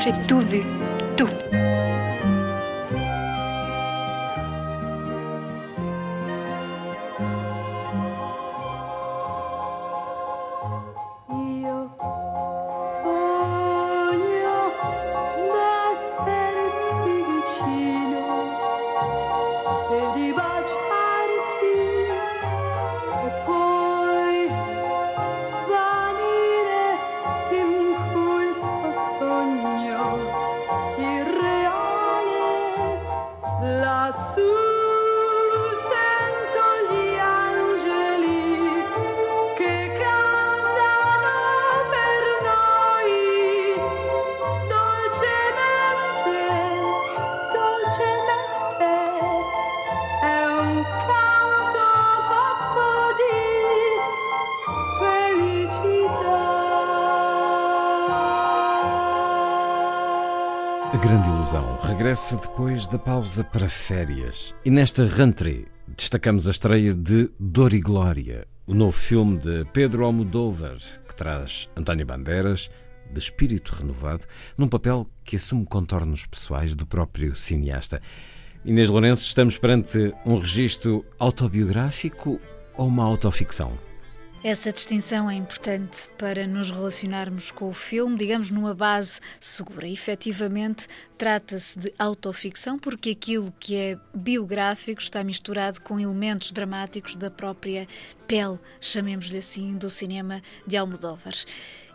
J'ai tout vu, A Grande Ilusão regressa depois da pausa para férias. E nesta rentrée destacamos a estreia de Dor e Glória, o novo filme de Pedro Almodóvar, que traz António Bandeiras, de espírito renovado, num papel que assume contornos pessoais do próprio cineasta. Inês Lourenço, estamos perante um registro autobiográfico ou uma autoficção? Essa distinção é importante para nos relacionarmos com o filme, digamos, numa base segura. Efetivamente, trata-se de autoficção porque aquilo que é biográfico está misturado com elementos dramáticos da própria pele, chamemos-lhe assim, do cinema de Almodóvar.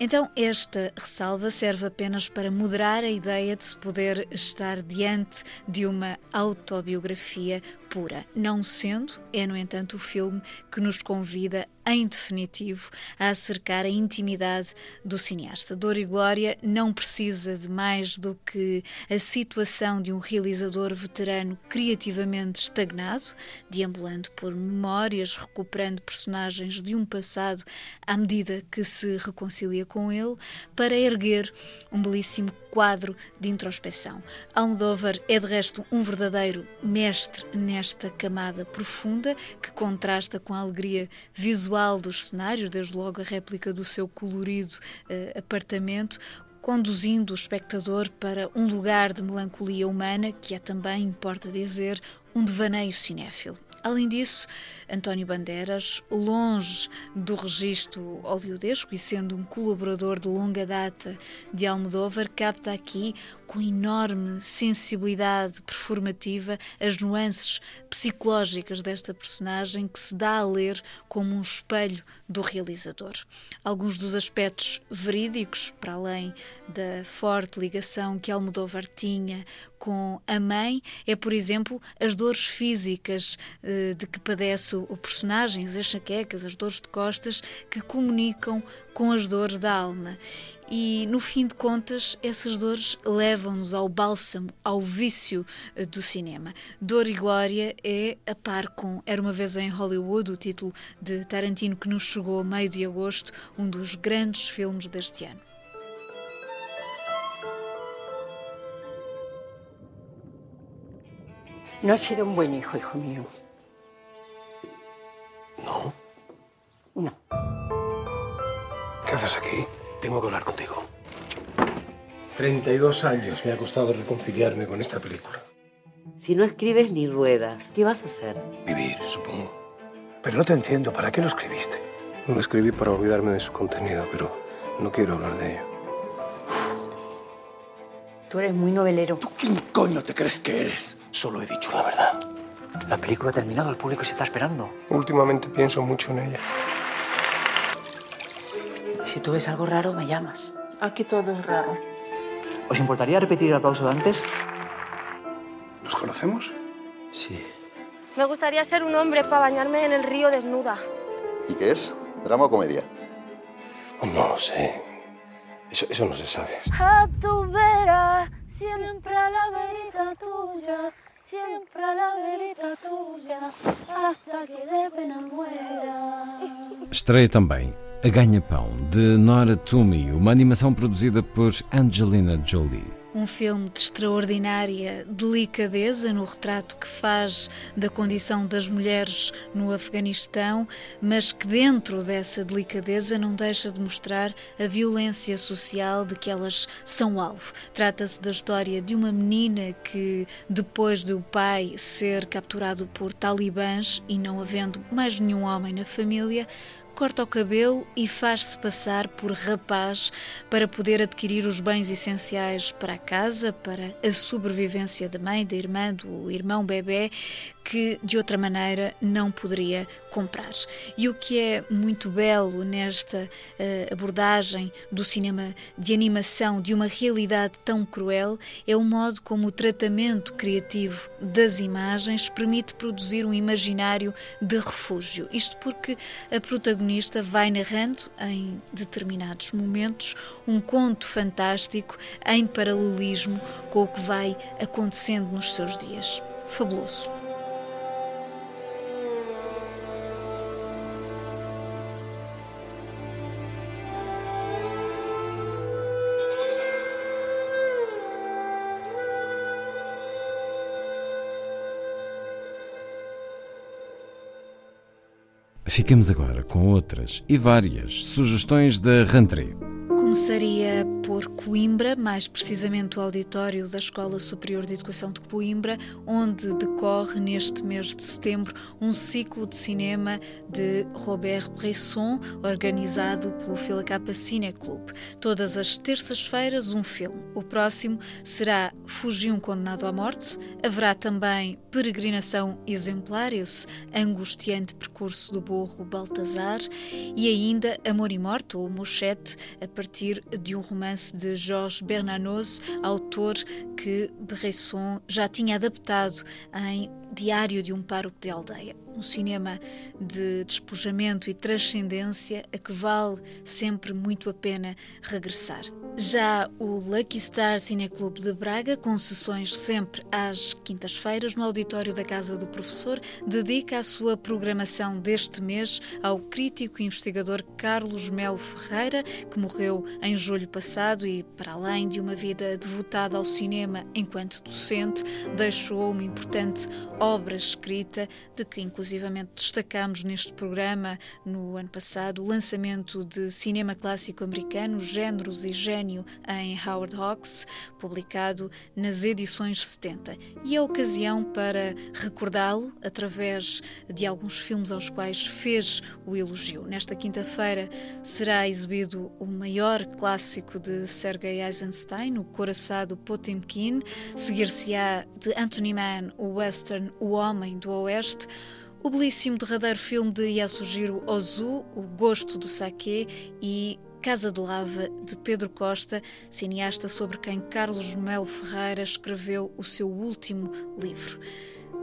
Então, esta ressalva serve apenas para moderar a ideia de se poder estar diante de uma autobiografia pura. Não sendo, é, no entanto, o filme que nos convida, em definitivo, a acercar a intimidade do cineasta. Dor e Glória não precisa de mais do que a situação de um realizador veterano criativamente estagnado, deambulando por memórias, recuperando personagens de um passado à medida que se reconcilia com ele, para erguer um belíssimo quadro de introspeção. Almodóvar é de resto um verdadeiro mestre nesta camada profunda que contrasta com a alegria visual dos cenários, desde logo a réplica do seu colorido uh, apartamento, conduzindo o espectador para um lugar de melancolia humana que é também, importa dizer, um devaneio cinéfilo. Além disso, António Bandeiras, longe do registro hollywoodesco e sendo um colaborador de longa data de Almodóvar, capta aqui com enorme sensibilidade performativa as nuances psicológicas desta personagem que se dá a ler como um espelho do realizador. Alguns dos aspectos verídicos, para além da forte ligação que Almodóvar tinha com a mãe, é, por exemplo, as dores físicas eh, de que padece o personagem, as enxaquecas, as dores de costas, que comunicam com as dores da alma. E, no fim de contas, essas dores levam-nos ao bálsamo, ao vício eh, do cinema. Dor e Glória é, a par com Era uma vez em Hollywood, o título de Tarantino que nos chegou a meio de agosto, um dos grandes filmes deste ano. No has sido un buen hijo, hijo mío. No. No. ¿Qué haces aquí? Tengo que hablar contigo. 32 años me ha costado reconciliarme con esta película. Si no escribes ni ruedas, ¿qué vas a hacer? Vivir, supongo. Pero no te entiendo. ¿Para qué lo escribiste? Lo escribí para olvidarme de su contenido, pero no quiero hablar de ello. Tú eres muy novelero. ¿Tú quién coño te crees que eres? Solo he dicho la verdad. La película ha terminado, el público se está esperando. Últimamente pienso mucho en ella. Si tú ves algo raro, me llamas. Aquí todo es raro. ¿Os importaría repetir el aplauso de antes? ¿Nos conocemos? Sí. Me gustaría ser un hombre para bañarme en el río desnuda. ¿Y qué es? ¿Drama o comedia? No lo sé. Eso, eso no se sabe. A tu vera, siempre a la verita tuya, siempre a la verita tuya, hasta que de pena muera. Estreia também A Ganha-Pão, de Nora Toomey, uma animação produzida por Angelina Jolie. Um filme de extraordinária delicadeza no retrato que faz da condição das mulheres no Afeganistão, mas que dentro dessa delicadeza não deixa de mostrar a violência social de que elas são alvo. Trata-se da história de uma menina que, depois do pai ser capturado por talibãs e não havendo mais nenhum homem na família, corta o cabelo e faz-se passar por rapaz para poder adquirir os bens essenciais para a casa, para a sobrevivência da mãe, da irmã, do irmão bebê, que de outra maneira não poderia comprar. E o que é muito belo nesta uh, abordagem do cinema de animação de uma realidade tão cruel é o modo como o tratamento criativo das imagens permite produzir um imaginário de refúgio. Isto porque a protagonista vai narrando em determinados momentos um conto fantástico em paralelismo com o que vai acontecendo nos seus dias. Fabuloso. Ficamos agora com outras e várias sugestões da Rentrée. Começaria por Coimbra, mais precisamente o auditório da Escola Superior de Educação de Coimbra, onde decorre neste mês de setembro um ciclo de cinema de Robert Bresson, organizado pelo Fila Capa Cine Club. Todas as terças-feiras, um filme. O próximo será Fugiu um Condenado à Morte. Haverá também Peregrinação Exemplar, esse angustiante percurso do burro Baltazar, e ainda Amor e Morte, ou Mochete, a partir partir de um romance de Georges Bernanos, autor que Bresson já tinha adaptado em Diário de um Pároco de Aldeia. Um cinema de despojamento e transcendência a que vale sempre muito a pena regressar. Já o Lucky Star Cine Clube de Braga, com sessões sempre às quintas-feiras no auditório da Casa do Professor, dedica a sua programação deste mês ao crítico e investigador Carlos Melo Ferreira, que morreu em julho passado e, para além de uma vida devotada ao cinema enquanto docente, deixou uma importante obra escrita, de que inclusivamente destacamos neste programa no ano passado o lançamento de cinema clássico americano, Gêneros e Gênio, em Howard Hawks, publicado nas edições 70. E é ocasião para recordá-lo através de alguns filmes aos quais fez o elogio. Nesta quinta-feira será exibido o maior clássico de Sergei Eisenstein, O Coraçado Potemkin, seguir-se-á de Anthony Mann, o western O Homem do Oeste, o belíssimo derradeiro filme de Yasujiro Ozu, O Gosto do Saque e Casa de Lava, de Pedro Costa, cineasta sobre quem Carlos Melo Ferreira escreveu o seu último livro.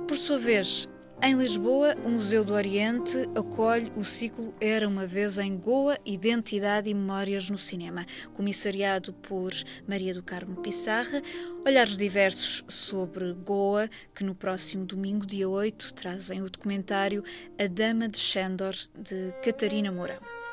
Por sua vez, em Lisboa, o Museu do Oriente acolhe o ciclo Era uma vez em Goa, Identidade e Memórias no Cinema, comissariado por Maria do Carmo Pissarra. Olhares diversos sobre Goa, que no próximo domingo, dia 8, trazem o documentário A Dama de Shandor, de Catarina Mourão.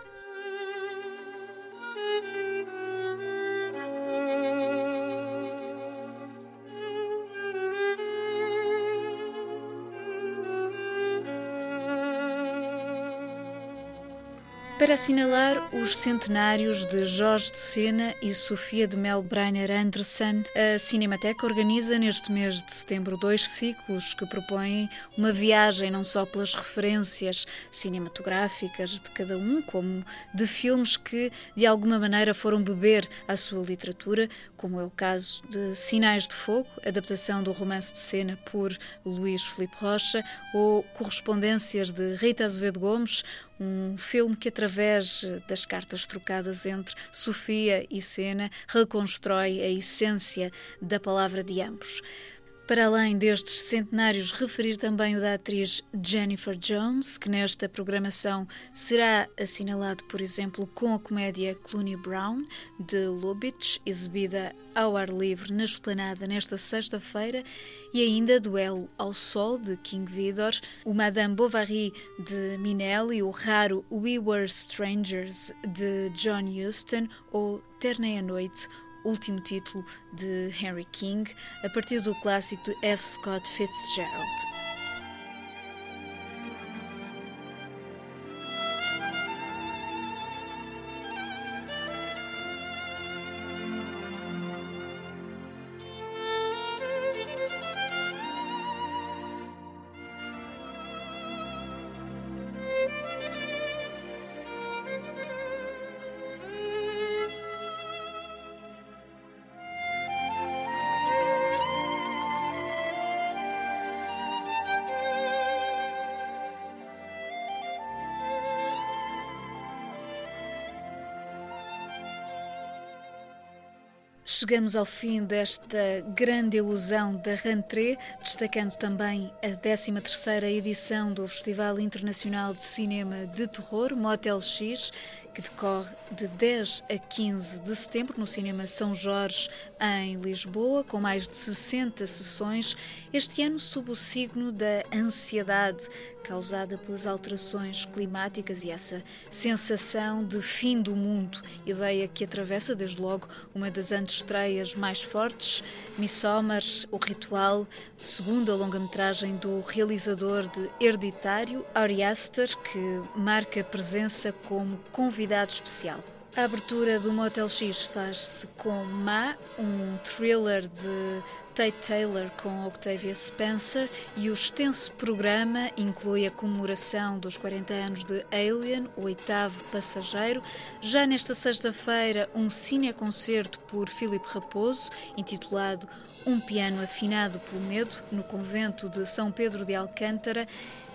Para assinalar os centenários de Jorge de Sena e Sofia de Melbreiner Andersen, a Cinemateca organiza neste mês de setembro dois ciclos que propõem uma viagem não só pelas referências cinematográficas de cada um, como de filmes que de alguma maneira foram beber à sua literatura, como é o caso de Sinais de Fogo, adaptação do romance de Sena por Luís Filipe Rocha, ou Correspondências de Rita Azevedo Gomes, um filme que, através das cartas trocadas entre Sofia e Sena, reconstrói a essência da palavra de ambos. Para além destes centenários, referir também o da atriz Jennifer Jones, que nesta programação será assinalado, por exemplo, com a comédia Clooney Brown, de Lubitsch, exibida ao ar livre na esplanada nesta sexta-feira, e ainda Duelo ao Sol, de King Vidor, o Madame Bovary, de Minelli, o raro We Were Strangers, de John Huston, ou Ternei à Noite, último título de Henry King, a partir do clássico de F. Scott Fitzgerald. Chegamos ao fim desta grande ilusão da rentrée, destacando também a 13ª edição do Festival Internacional de Cinema de Terror, Motel X, que decorre de 10 a 15 de setembro no Cinema São Jorge, em Lisboa, com mais de 60 sessões, este ano sob o signo da ansiedade causada pelas alterações climáticas e essa sensação de fim do mundo, ideia que atravessa desde logo uma das antestreias mais fortes, Midsommar, O Ritual, segunda longa-metragem do realizador de Hereditário, Ari Aster, que marca presença como convidado especial. A abertura do Motel X faz-se com Ma, um thriller de Tate Taylor com Octavia Spencer e o extenso programa inclui a comemoração dos 40 anos de Alien, o oitavo passageiro. Já nesta sexta-feira, um cineconcerto por Filipe Raposo, intitulado Um piano afinado pelo medo, no convento de São Pedro de Alcântara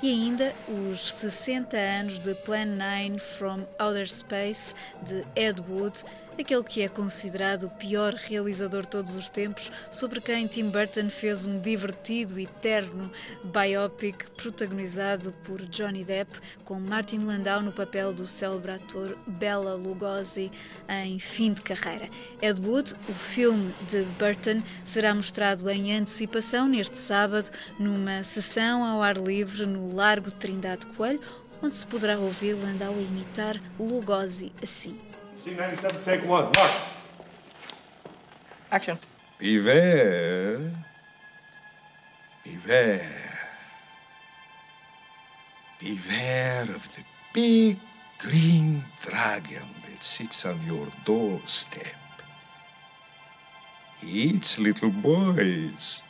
e ainda os 60 anos de Plan 9 from Outer Space de Ed Wood, aquele que é considerado o pior realizador de todos os tempos, sobre quem Tim Burton fez um divertido e terno biopic protagonizado por Johnny Depp, com Martin Landau no papel do célebre ator Bela Lugosi em fim de carreira. Ed Wood, o filme de Burton, será mostrado em antecipação neste sábado numa sessão ao ar livre no Largo Trindade Coelho, onde se poderá ouvir Landau imitar Lugosi assim. C97, take one. Mark. Action. Beware. Beware. Beware of the big green dragon that sits on your doorstep. He eats little boys,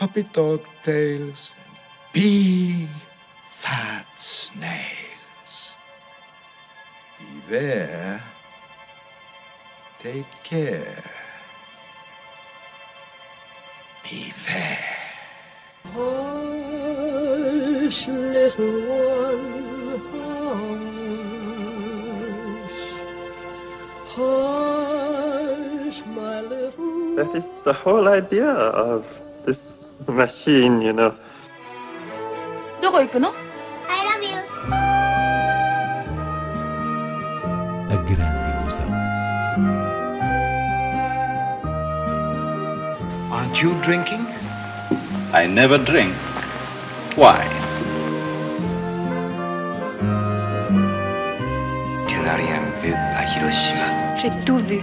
puppy dog tails, and big fat snails. Beware. Take care. Beware. Hush, little one, hush. Hush, my little That is the whole idea of this machine, you know. どこ行くの Aren't you drinking? I never drink. Why? J'ai tout vu.